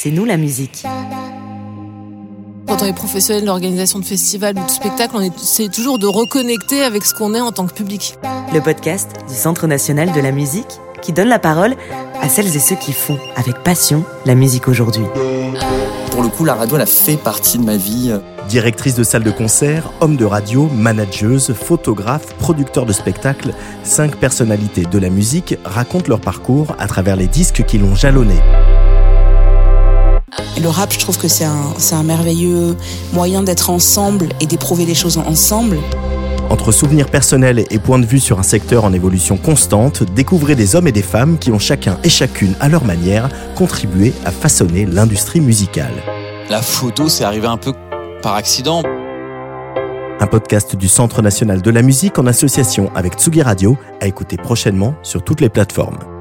c'est nous la musique. Quand on est professionnel de l'organisation de festivals ou de spectacles, on essaie toujours de reconnecter avec ce qu'on est en tant que public. Le podcast du Centre national de la musique qui donne la parole à celles et ceux qui font avec passion la musique aujourd'hui. Pour le coup, la radio, elle a fait partie de ma vie. Directrice de salle de concert, homme de radio, manageuse, photographe, producteur de spectacles, cinq personnalités de la musique racontent leur parcours à travers les disques qui l'ont jalonné. Le rap, je trouve que c'est un, un merveilleux moyen d'être ensemble et d'éprouver les choses ensemble. Entre souvenirs personnels et points de vue sur un secteur en évolution constante, découvrez des hommes et des femmes qui ont chacun et chacune, à leur manière, contribué à façonner l'industrie musicale. La photo, c'est arrivé un peu par accident. Un podcast du Centre national de la musique en association avec Tsugi Radio, à écouter prochainement sur toutes les plateformes.